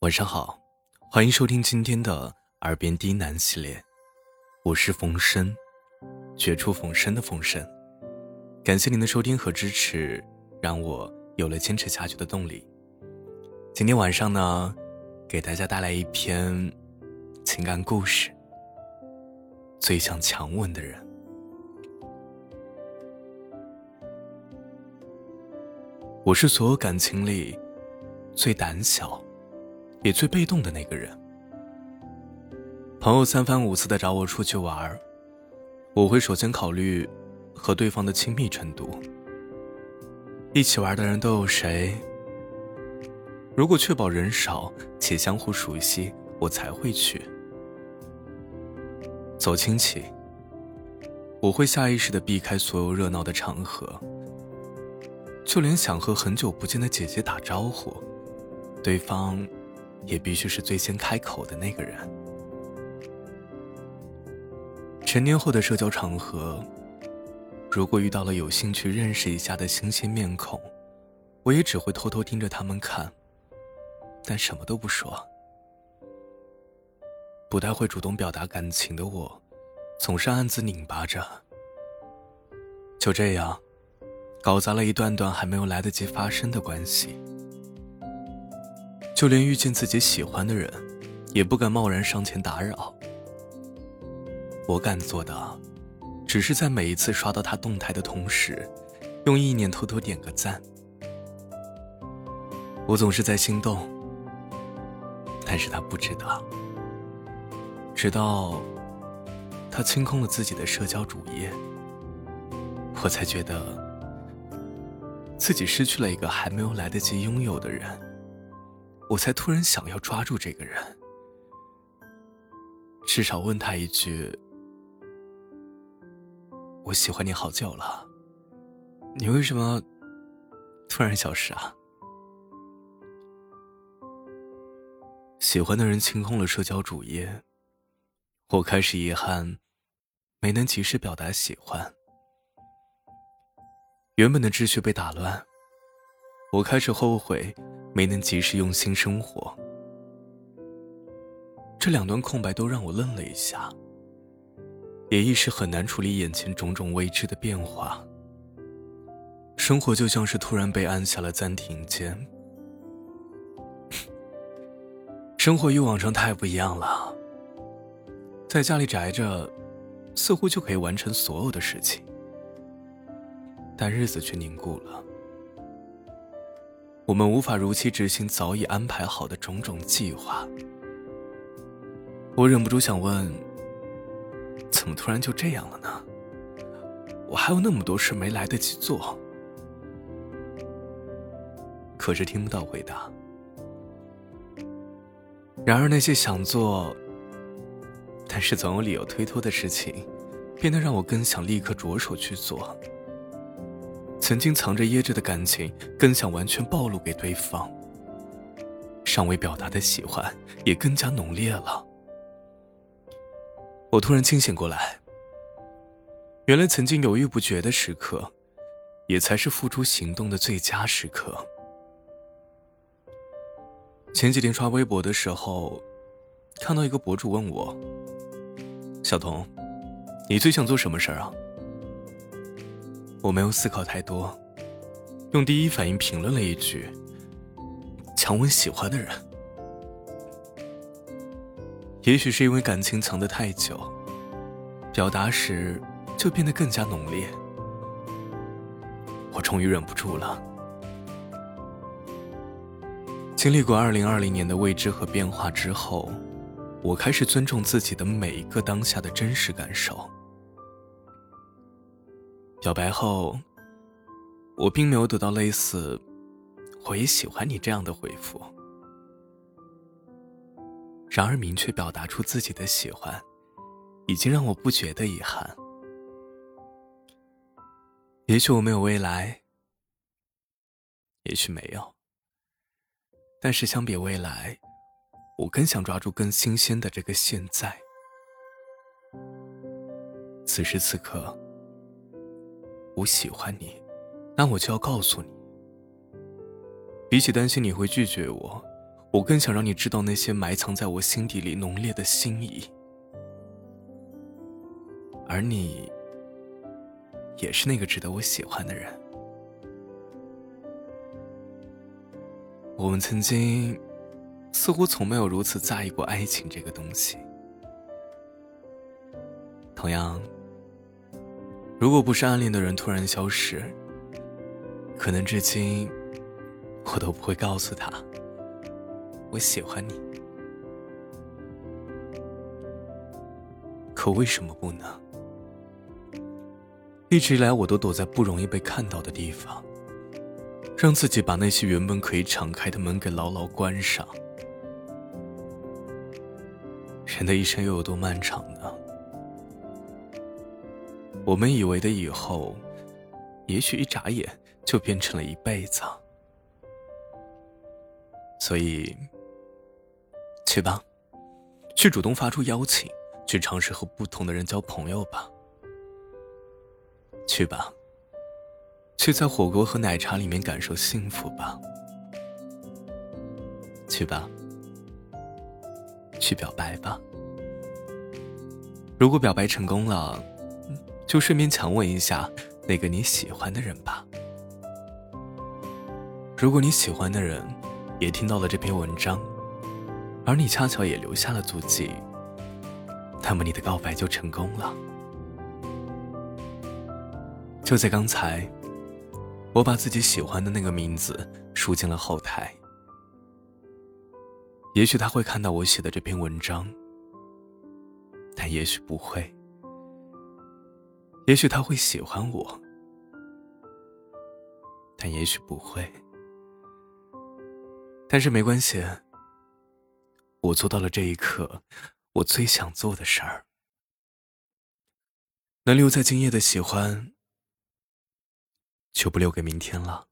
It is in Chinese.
晚上好，欢迎收听今天的耳边低喃系列，我是冯生，绝处逢生的冯生。感谢您的收听和支持，让我有了坚持下去的动力。今天晚上呢，给大家带来一篇情感故事，《最想强吻的人》。我是所有感情里最胆小。也最被动的那个人。朋友三番五次的找我出去玩，我会首先考虑和对方的亲密程度。一起玩的人都有谁？如果确保人少且相互熟悉，我才会去。走亲戚，我会下意识的避开所有热闹的场合，就连想和很久不见的姐姐打招呼，对方。也必须是最先开口的那个人。成年后的社交场合，如果遇到了有兴趣认识一下的新鲜面孔，我也只会偷偷盯着他们看，但什么都不说。不太会主动表达感情的我，总是暗自拧巴着。就这样，搞砸了一段段还没有来得及发生的关系。就连遇见自己喜欢的人，也不敢贸然上前打扰。我敢做的，只是在每一次刷到他动态的同时，用意念偷偷点个赞。我总是在心动，但是他不知道。直到他清空了自己的社交主页，我才觉得自己失去了一个还没有来得及拥有的人。我才突然想要抓住这个人，至少问他一句：“我喜欢你好久了，你为什么突然消失啊？”喜欢的人清空了社交主页，我开始遗憾没能及时表达喜欢，原本的秩序被打乱，我开始后悔。没能及时用心生活，这两段空白都让我愣了一下，也一时很难处理眼前种种未知的变化。生活就像是突然被按下了暂停键，生活与往常太不一样了。在家里宅着，似乎就可以完成所有的事情，但日子却凝固了。我们无法如期执行早已安排好的种种计划，我忍不住想问：怎么突然就这样了呢？我还有那么多事没来得及做，可是听不到回答。然而那些想做，但是总有理由推脱的事情，变得让我更想立刻着手去做。曾经藏着掖着的感情，更想完全暴露给对方。尚未表达的喜欢，也更加浓烈了。我突然清醒过来，原来曾经犹豫不决的时刻，也才是付诸行动的最佳时刻。前几天刷微博的时候，看到一个博主问我：“小童，你最想做什么事儿啊？”我没有思考太多，用第一反应评论了一句：“强吻喜欢的人。”也许是因为感情藏得太久，表达时就变得更加浓烈。我终于忍不住了。经历过二零二零年的未知和变化之后，我开始尊重自己的每一个当下的真实感受。表白后，我并没有得到类似“我也喜欢你”这样的回复。然而，明确表达出自己的喜欢，已经让我不觉得遗憾。也许我没有未来，也许没有，但是相比未来，我更想抓住更新鲜的这个现在。此时此刻。我喜欢你，那我就要告诉你。比起担心你会拒绝我，我更想让你知道那些埋藏在我心底里浓烈的心意。而你，也是那个值得我喜欢的人。我们曾经，似乎从没有如此在意过爱情这个东西。同样，如果不是暗恋的人突然消失，可能至今我都不会告诉他我喜欢你。可为什么不呢？一直以来，我都躲在不容易被看到的地方，让自己把那些原本可以敞开的门给牢牢关上。人的一生又有多漫长呢？我们以为的以后，也许一眨眼就变成了一辈子。所以，去吧，去主动发出邀请，去尝试和不同的人交朋友吧。去吧，去在火锅和奶茶里面感受幸福吧。去吧，去表白吧。如果表白成功了。就顺便强吻一下那个你喜欢的人吧。如果你喜欢的人也听到了这篇文章，而你恰巧也留下了足迹，那么你的告白就成功了。就在刚才，我把自己喜欢的那个名字输进了后台。也许他会看到我写的这篇文章，但也许不会。也许他会喜欢我，但也许不会。但是没关系，我做到了这一刻我最想做的事儿。能留在今夜的喜欢，就不留给明天了。